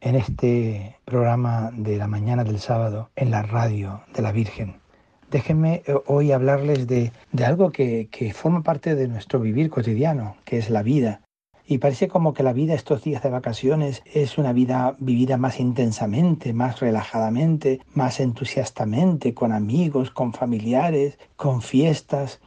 en este programa de la mañana del sábado en la radio de la Virgen. Déjenme eh, hoy hablarles de, algo que, que forma parte de nuestro vivir cotidiano, que es la vida. Y parece como que la vida estos días de vacaciones es una vida vivida más intensamente, más relajadamente, más entusiastamente, con amigos, con familiares, con fiestas.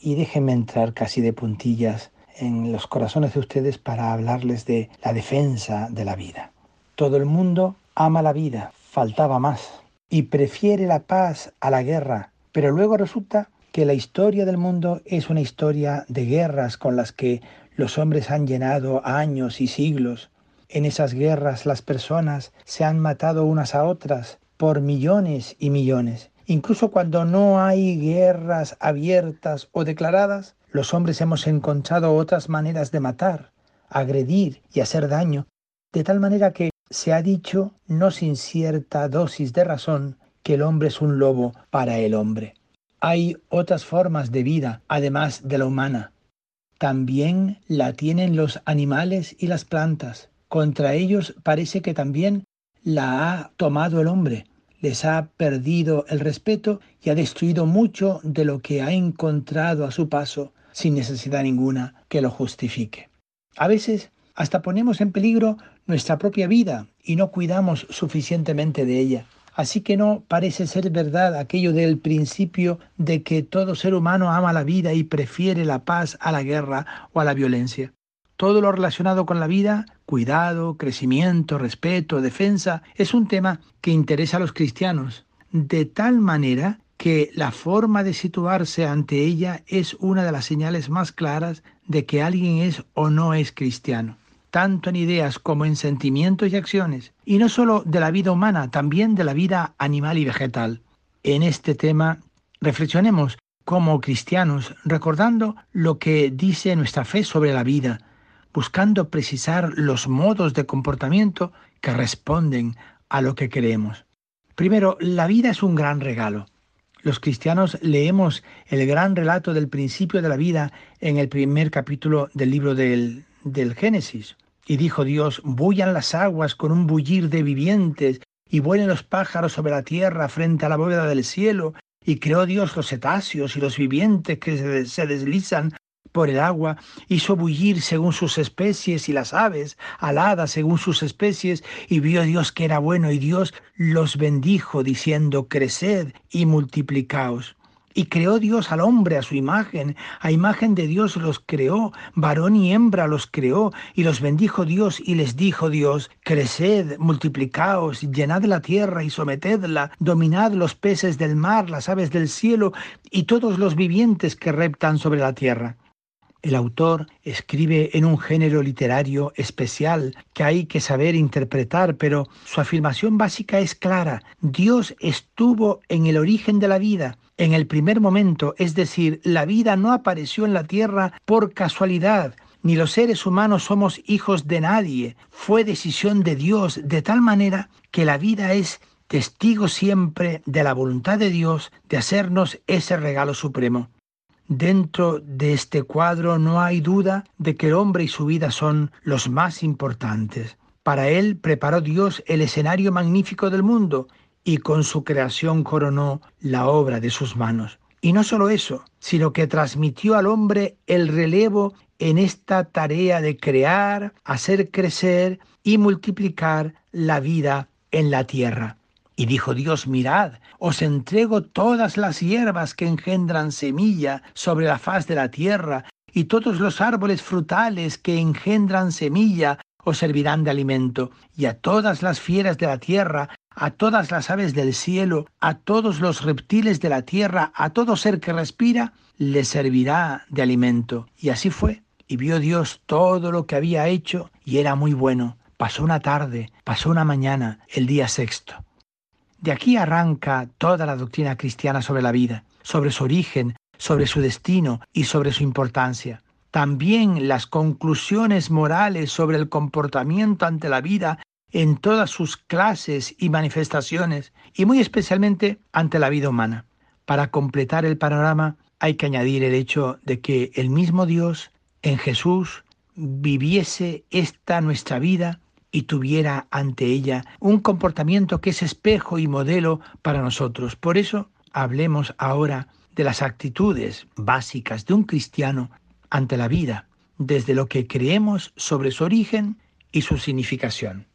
Y déjenme entrar casi de puntillas en los corazones de ustedes para hablarles de la defensa de la vida. Todo el mundo ama la vida, faltaba más, y prefiere la paz a la guerra, pero luego resulta que la historia del mundo es una historia de guerras con las que los hombres han llenado años y siglos. En esas guerras las personas se han matado unas a otras por millones y millones. Incluso cuando no hay guerras abiertas o declaradas, los hombres hemos encontrado otras maneras de matar, agredir y hacer daño, de tal manera que se ha dicho, no sin cierta dosis de razón, que el hombre es un lobo para el hombre. Hay otras formas de vida, además de la humana. También la tienen los animales y las plantas. Contra ellos parece que también la ha tomado el hombre. Les ha perdido el respeto y ha destruido mucho de lo que ha encontrado a su paso sin necesidad ninguna que lo justifique. A veces hasta ponemos en peligro nuestra propia vida y no cuidamos suficientemente de ella. Así que no parece ser verdad aquello del principio de que todo ser humano ama la vida y prefiere la paz a la guerra o a la violencia. Todo lo relacionado con la vida, cuidado, crecimiento, respeto, defensa, es un tema que interesa a los cristianos, de tal manera que la forma de situarse ante ella es una de las señales más claras de que alguien es o no es cristiano tanto en ideas como en sentimientos y acciones, y no solo de la vida humana, también de la vida animal y vegetal. En este tema reflexionemos como cristianos, recordando lo que dice nuestra fe sobre la vida, buscando precisar los modos de comportamiento que responden a lo que creemos. Primero, la vida es un gran regalo. Los cristianos leemos el gran relato del principio de la vida en el primer capítulo del libro del, del Génesis. Y dijo Dios, bullan las aguas con un bullir de vivientes, y vuelen los pájaros sobre la tierra frente a la bóveda del cielo, y creó Dios los cetáceos y los vivientes que se deslizan por el agua, hizo bullir según sus especies y las aves aladas según sus especies, y vio Dios que era bueno, y Dios los bendijo, diciendo, creced y multiplicaos. Y creó Dios al hombre a su imagen, a imagen de Dios los creó, varón y hembra los creó, y los bendijo Dios y les dijo Dios, creced, multiplicaos, llenad la tierra y sometedla, dominad los peces del mar, las aves del cielo y todos los vivientes que reptan sobre la tierra. El autor escribe en un género literario especial que hay que saber interpretar, pero su afirmación básica es clara. Dios estuvo en el origen de la vida, en el primer momento, es decir, la vida no apareció en la tierra por casualidad, ni los seres humanos somos hijos de nadie, fue decisión de Dios, de tal manera que la vida es testigo siempre de la voluntad de Dios de hacernos ese regalo supremo. Dentro de este cuadro no hay duda de que el hombre y su vida son los más importantes. Para él preparó Dios el escenario magnífico del mundo y con su creación coronó la obra de sus manos. Y no solo eso, sino que transmitió al hombre el relevo en esta tarea de crear, hacer crecer y multiplicar la vida en la tierra. Y dijo Dios, mirad, os entrego todas las hierbas que engendran semilla sobre la faz de la tierra, y todos los árboles frutales que engendran semilla os servirán de alimento, y a todas las fieras de la tierra, a todas las aves del cielo, a todos los reptiles de la tierra, a todo ser que respira, le servirá de alimento. Y así fue. Y vio Dios todo lo que había hecho, y era muy bueno. Pasó una tarde, pasó una mañana, el día sexto. De aquí arranca toda la doctrina cristiana sobre la vida, sobre su origen, sobre su destino y sobre su importancia. También las conclusiones morales sobre el comportamiento ante la vida en todas sus clases y manifestaciones, y muy especialmente ante la vida humana. Para completar el panorama hay que añadir el hecho de que el mismo Dios en Jesús viviese esta nuestra vida y tuviera ante ella un comportamiento que es espejo y modelo para nosotros. Por eso hablemos ahora de las actitudes básicas de un cristiano ante la vida, desde lo que creemos sobre su origen y su significación.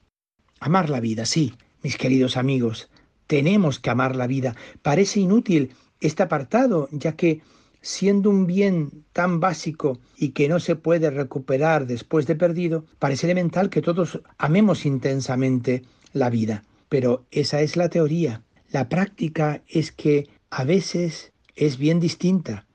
Amar la vida, sí, mis queridos amigos, tenemos que amar la vida. Parece inútil este apartado, ya que siendo un bien tan básico y que no se puede recuperar después de perdido, parece elemental que todos amemos intensamente la vida. Pero esa es la teoría. La práctica es que a veces es bien distinta.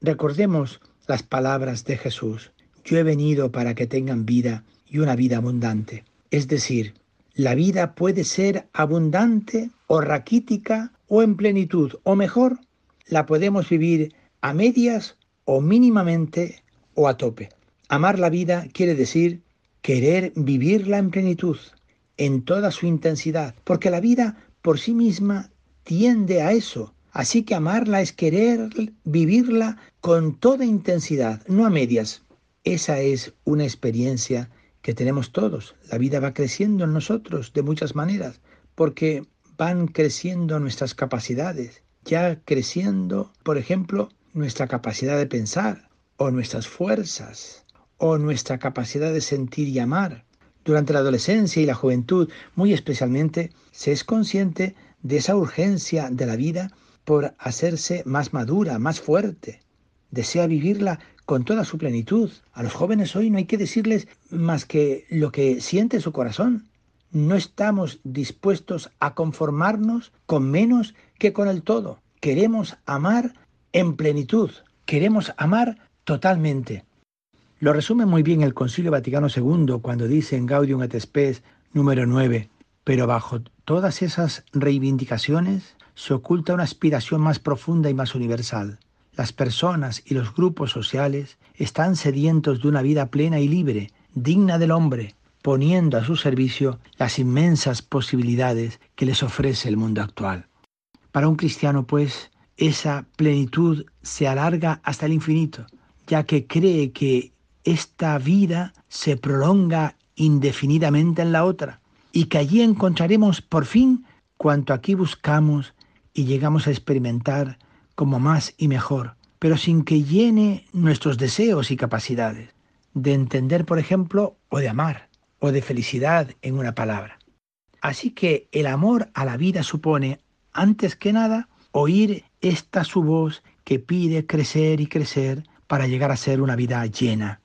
Recordemos las palabras de Jesús. Yo he venido para que tengan vida y una vida abundante. Es decir, la vida puede ser abundante o raquítica o en plenitud, o mejor, la podemos vivir a medias o mínimamente o a tope. Amar la vida quiere decir querer vivirla en plenitud, en toda su intensidad, porque la vida por sí misma tiende a eso. Así que amarla es querer vivirla con toda intensidad, no a medias. Esa es una experiencia que tenemos todos. La vida va creciendo en nosotros de muchas maneras, porque van creciendo nuestras capacidades, ya creciendo, por ejemplo, nuestra capacidad de pensar o nuestras fuerzas o nuestra capacidad de sentir y amar. Durante la adolescencia y la juventud, muy especialmente, se es consciente de esa urgencia de la vida por hacerse más madura, más fuerte. Desea vivirla con toda su plenitud. A los jóvenes hoy no hay que decirles más que lo que siente su corazón. No estamos dispuestos a conformarnos con menos que con el todo. Queremos amar en plenitud. Queremos amar totalmente. Lo resume muy bien el Concilio Vaticano II cuando dice en Gaudium et Spes número 9, pero bajo todas esas reivindicaciones se oculta una aspiración más profunda y más universal. Las personas y los grupos sociales están sedientos de una vida plena y libre, digna del hombre, poniendo a su servicio las inmensas posibilidades que les ofrece el mundo actual. Para un cristiano, pues, esa plenitud se alarga hasta el infinito, ya que cree que esta vida se prolonga indefinidamente en la otra y que allí encontraremos por fin cuanto aquí buscamos y llegamos a experimentar como más y mejor, pero sin que llene nuestros deseos y capacidades, de entender, por ejemplo, o de amar, o de felicidad en una palabra. Así que el amor a la vida supone, antes que nada, oír esta su voz que pide crecer y crecer para llegar a ser una vida llena.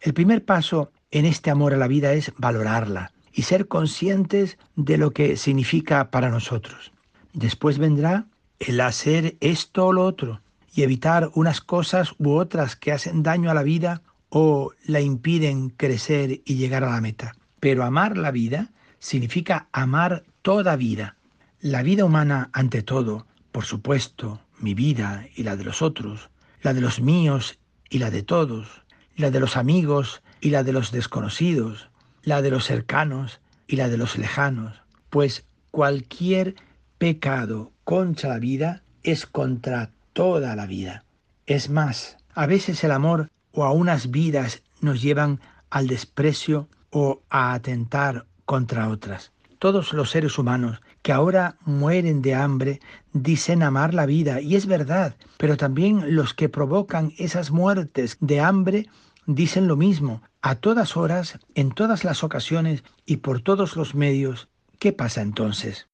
El primer paso en este amor a la vida es valorarla y ser conscientes de lo que significa para nosotros. Después vendrá el hacer esto o lo otro y evitar unas cosas u otras que hacen daño a la vida o la impiden crecer y llegar a la meta. Pero amar la vida significa amar toda vida. La vida humana ante todo, por supuesto, mi vida y la de los otros, la de los míos y la de todos, la de los amigos y la de los desconocidos, la de los cercanos y la de los lejanos, pues cualquier pecado contra la vida es contra toda la vida. Es más, a veces el amor o a unas vidas nos llevan al desprecio o a atentar contra otras. Todos los seres humanos que ahora mueren de hambre dicen amar la vida, y es verdad, pero también los que provocan esas muertes de hambre dicen lo mismo, a todas horas, en todas las ocasiones y por todos los medios. ¿Qué pasa entonces?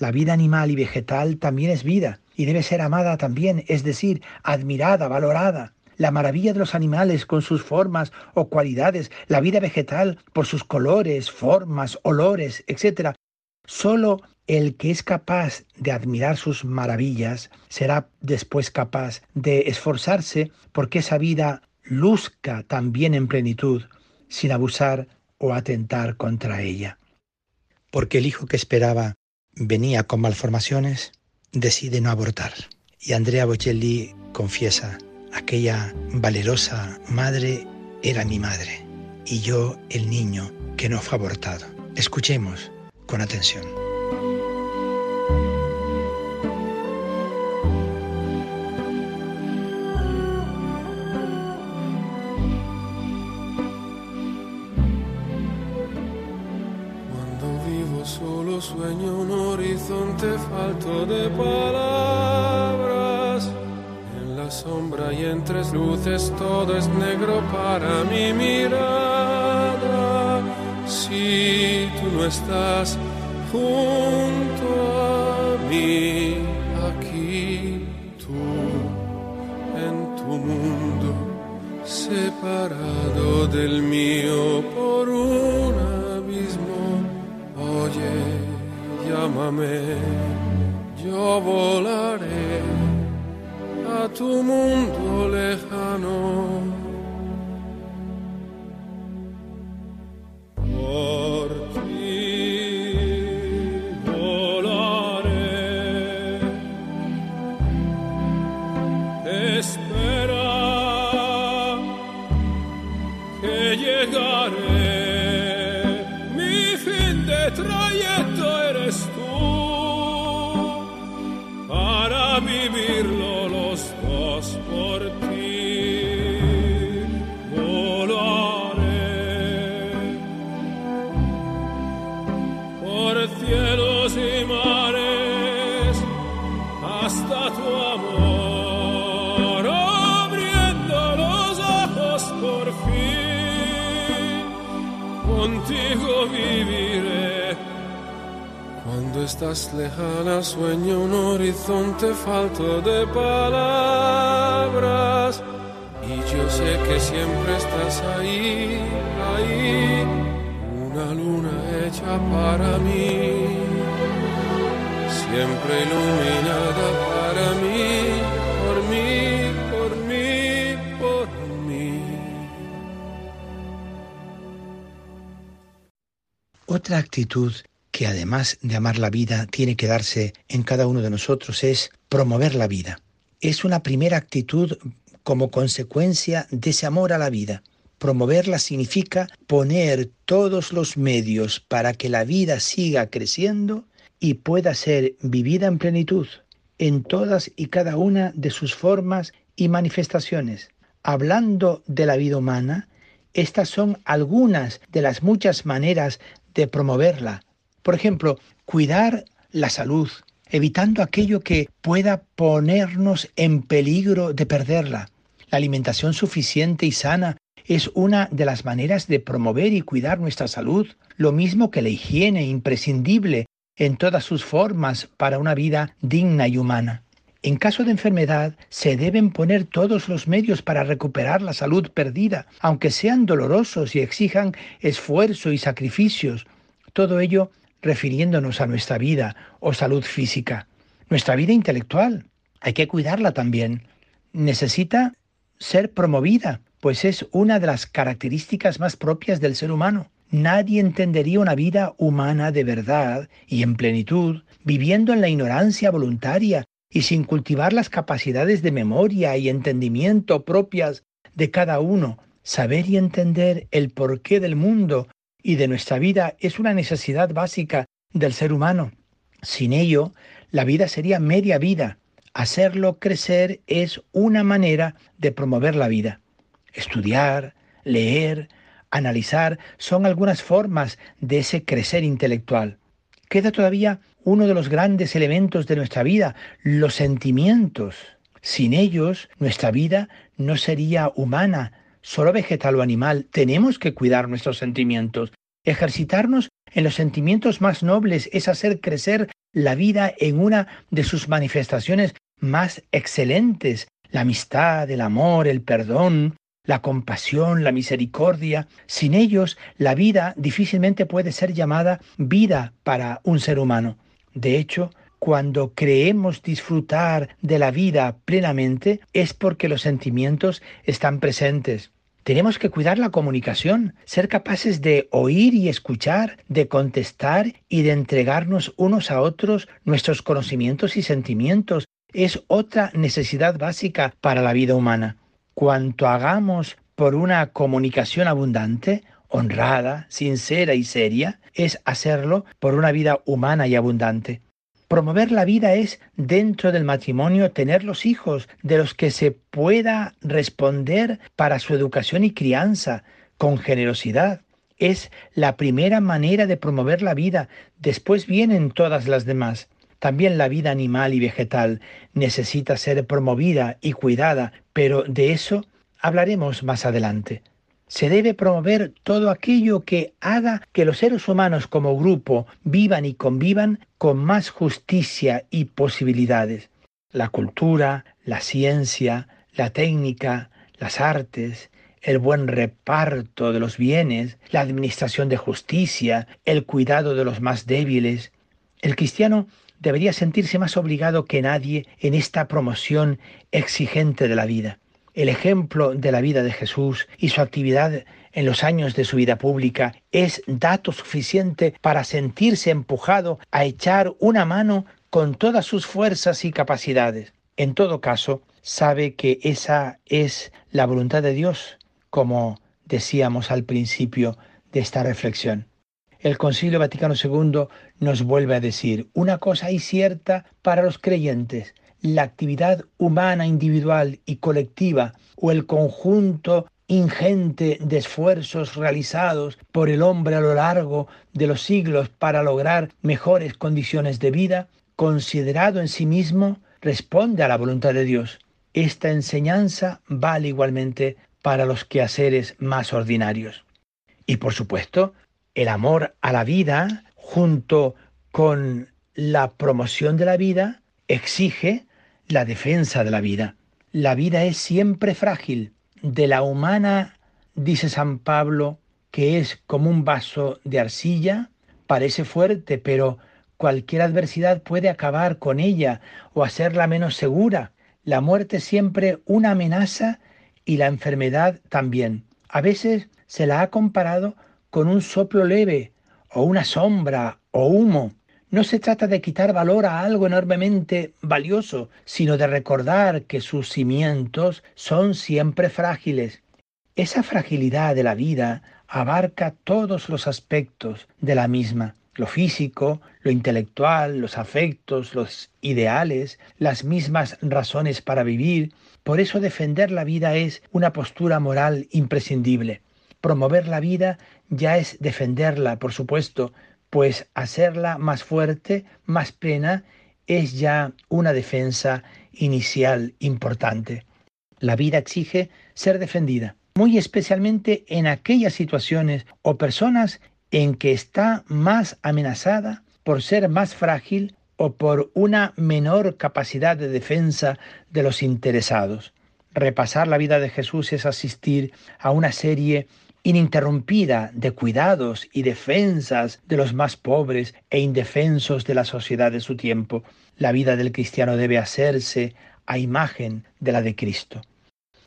La vida animal y vegetal también es vida y debe ser amada también, es decir, admirada, valorada. La maravilla de los animales con sus formas o cualidades, la vida vegetal por sus colores, formas, olores, etc. Solo el que es capaz de admirar sus maravillas será después capaz de esforzarse porque esa vida luzca también en plenitud, sin abusar o atentar contra ella. Porque el hijo que esperaba venía con malformaciones, decide no abortar. Y Andrea Bocelli confiesa, aquella valerosa madre era mi madre y yo el niño que no fue abortado. Escuchemos con atención. Estás junto a mí, aquí tú en tu mundo, separado del mío por un abismo. Oye, llámame, yo volaré a tu mundo lejano. Lord. Estás lejana sueño un horizonte falto de palabras. Y yo sé que siempre estás ahí, ahí. Una luna hecha para mí, siempre iluminada para mí, por mí, por mí, por mí. Otra actitud que además de amar la vida tiene que darse en cada uno de nosotros es promover la vida. Es una primera actitud como consecuencia de ese amor a la vida. Promoverla significa poner todos los medios para que la vida siga creciendo y pueda ser vivida en plenitud, en todas y cada una de sus formas y manifestaciones. Hablando de la vida humana, estas son algunas de las muchas maneras de promoverla. Por ejemplo, cuidar la salud, evitando aquello que pueda ponernos en peligro de perderla. La alimentación suficiente y sana es una de las maneras de promover y cuidar nuestra salud, lo mismo que la higiene imprescindible en todas sus formas para una vida digna y humana. En caso de enfermedad, se deben poner todos los medios para recuperar la salud perdida, aunque sean dolorosos y exijan esfuerzo y sacrificios. Todo ello refiriéndonos a nuestra vida o salud física. Nuestra vida intelectual, hay que cuidarla también. Necesita ser promovida, pues es una de las características más propias del ser humano. Nadie entendería una vida humana de verdad y en plenitud, viviendo en la ignorancia voluntaria y sin cultivar las capacidades de memoria y entendimiento propias de cada uno. Saber y entender el porqué del mundo y de nuestra vida es una necesidad básica del ser humano. Sin ello, la vida sería media vida. Hacerlo crecer es una manera de promover la vida. Estudiar, leer, analizar son algunas formas de ese crecer intelectual. Queda todavía uno de los grandes elementos de nuestra vida, los sentimientos. Sin ellos, nuestra vida no sería humana, solo vegetal o animal. Tenemos que cuidar nuestros sentimientos. Ejercitarnos en los sentimientos más nobles es hacer crecer la vida en una de sus manifestaciones más excelentes, la amistad, el amor, el perdón, la compasión, la misericordia. Sin ellos, la vida difícilmente puede ser llamada vida para un ser humano. De hecho, cuando creemos disfrutar de la vida plenamente es porque los sentimientos están presentes. Tenemos que cuidar la comunicación, ser capaces de oír y escuchar, de contestar y de entregarnos unos a otros nuestros conocimientos y sentimientos. Es otra necesidad básica para la vida humana. Cuanto hagamos por una comunicación abundante, honrada, sincera y seria, es hacerlo por una vida humana y abundante. Promover la vida es, dentro del matrimonio, tener los hijos de los que se pueda responder para su educación y crianza con generosidad. Es la primera manera de promover la vida. Después vienen todas las demás. También la vida animal y vegetal necesita ser promovida y cuidada, pero de eso hablaremos más adelante. Se debe promover todo aquello que haga que los seres humanos como grupo vivan y convivan con más justicia y posibilidades. La cultura, la ciencia, la técnica, las artes, el buen reparto de los bienes, la administración de justicia, el cuidado de los más débiles. El cristiano debería sentirse más obligado que nadie en esta promoción exigente de la vida el ejemplo de la vida de Jesús y su actividad en los años de su vida pública es dato suficiente para sentirse empujado a echar una mano con todas sus fuerzas y capacidades. En todo caso, sabe que esa es la voluntad de Dios, como decíamos al principio de esta reflexión. El Concilio Vaticano II nos vuelve a decir, una cosa hay cierta para los creyentes, la actividad humana individual y colectiva o el conjunto ingente de esfuerzos realizados por el hombre a lo largo de los siglos para lograr mejores condiciones de vida, considerado en sí mismo, responde a la voluntad de Dios. Esta enseñanza vale igualmente para los quehaceres más ordinarios. Y por supuesto, el amor a la vida, junto con la promoción de la vida, exige la defensa de la vida. La vida es siempre frágil. De la humana, dice San Pablo, que es como un vaso de arcilla, parece fuerte, pero cualquier adversidad puede acabar con ella o hacerla menos segura. La muerte es siempre una amenaza y la enfermedad también. A veces se la ha comparado con un soplo leve o una sombra o humo. No se trata de quitar valor a algo enormemente valioso, sino de recordar que sus cimientos son siempre frágiles. Esa fragilidad de la vida abarca todos los aspectos de la misma, lo físico, lo intelectual, los afectos, los ideales, las mismas razones para vivir. Por eso defender la vida es una postura moral imprescindible. Promover la vida ya es defenderla, por supuesto, pues hacerla más fuerte, más plena, es ya una defensa inicial importante. La vida exige ser defendida, muy especialmente en aquellas situaciones o personas en que está más amenazada por ser más frágil o por una menor capacidad de defensa de los interesados. Repasar la vida de Jesús es asistir a una serie ininterrumpida de cuidados y defensas de los más pobres e indefensos de la sociedad de su tiempo. La vida del cristiano debe hacerse a imagen de la de Cristo.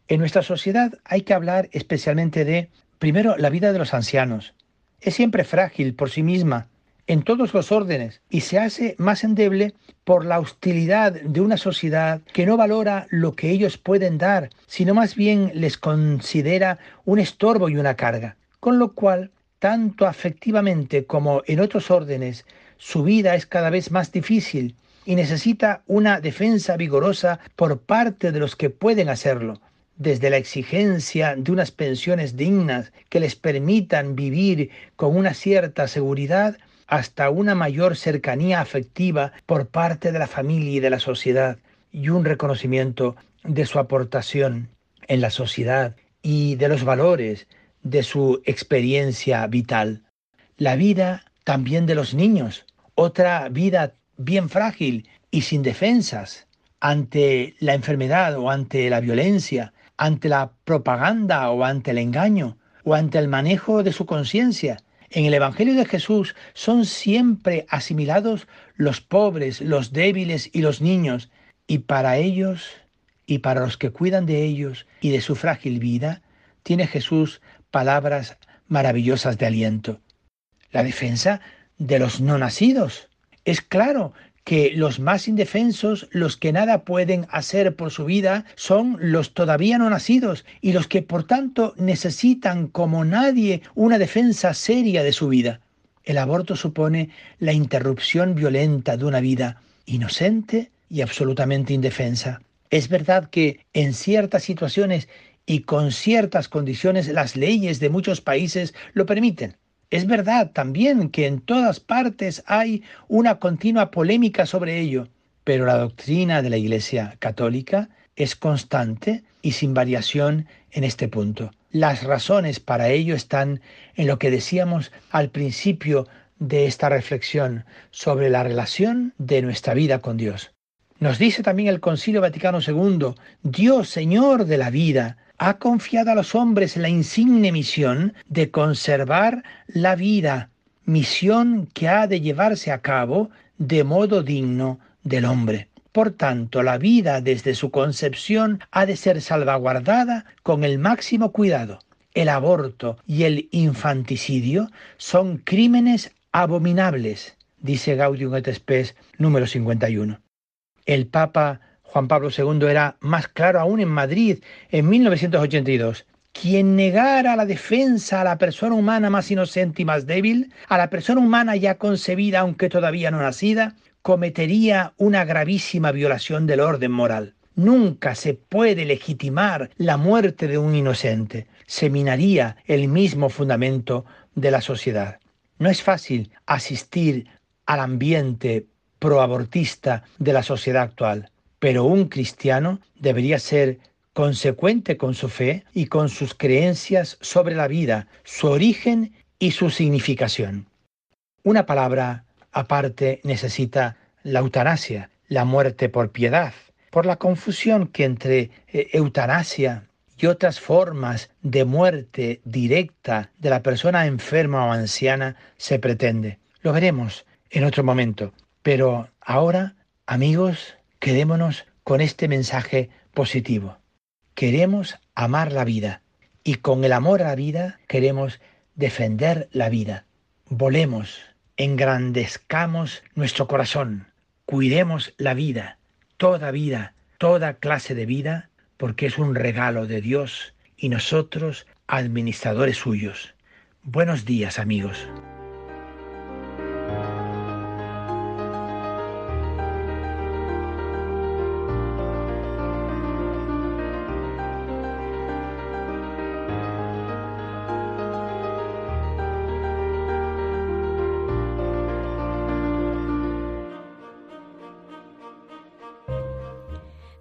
En nuestra sociedad hay que hablar especialmente de, primero, la vida de los ancianos. Es siempre frágil por sí misma, en todos los órdenes y se hace más endeble por la hostilidad de una sociedad que no valora lo que ellos pueden dar, sino más bien les considera un estorbo y una carga. Con lo cual, tanto afectivamente como en otros órdenes, su vida es cada vez más difícil y necesita una defensa vigorosa por parte de los que pueden hacerlo, desde la exigencia de unas pensiones dignas que les permitan vivir con una cierta seguridad, hasta una mayor cercanía afectiva por parte de la familia y de la sociedad y un reconocimiento de su aportación en la sociedad y de los valores de su experiencia vital. La vida también de los niños, otra vida bien frágil y sin defensas ante la enfermedad o ante la violencia, ante la propaganda o ante el engaño o ante el manejo de su conciencia en el Evangelio de Jesús son siempre asimilados los pobres, los débiles y los niños, y para ellos y para los que cuidan de ellos y de su frágil vida, tiene Jesús palabras maravillosas de aliento. La defensa de los no nacidos. Es claro que los más indefensos, los que nada pueden hacer por su vida, son los todavía no nacidos y los que por tanto necesitan como nadie una defensa seria de su vida. El aborto supone la interrupción violenta de una vida inocente y absolutamente indefensa. Es verdad que en ciertas situaciones y con ciertas condiciones las leyes de muchos países lo permiten. Es verdad también que en todas partes hay una continua polémica sobre ello, pero la doctrina de la Iglesia católica es constante y sin variación en este punto. Las razones para ello están en lo que decíamos al principio de esta reflexión sobre la relación de nuestra vida con Dios. Nos dice también el Concilio Vaticano II, Dios Señor de la vida, ha confiado a los hombres la insigne misión de conservar la vida, misión que ha de llevarse a cabo de modo digno del hombre. Por tanto, la vida desde su concepción ha de ser salvaguardada con el máximo cuidado. El aborto y el infanticidio son crímenes abominables, dice Gaudium et Spes número 51. El Papa Juan Pablo II era más claro aún en Madrid en 1982. Quien negara la defensa a la persona humana más inocente y más débil, a la persona humana ya concebida aunque todavía no nacida, cometería una gravísima violación del orden moral. Nunca se puede legitimar la muerte de un inocente. Se minaría el mismo fundamento de la sociedad. No es fácil asistir al ambiente proabortista de la sociedad actual. Pero un cristiano debería ser consecuente con su fe y con sus creencias sobre la vida, su origen y su significación. Una palabra aparte necesita la eutanasia, la muerte por piedad, por la confusión que entre eh, eutanasia y otras formas de muerte directa de la persona enferma o anciana se pretende. Lo veremos en otro momento. Pero ahora, amigos, Quedémonos con este mensaje positivo. Queremos amar la vida y con el amor a la vida queremos defender la vida. Volemos, engrandezcamos nuestro corazón, cuidemos la vida, toda vida, toda clase de vida, porque es un regalo de Dios y nosotros administradores suyos. Buenos días amigos.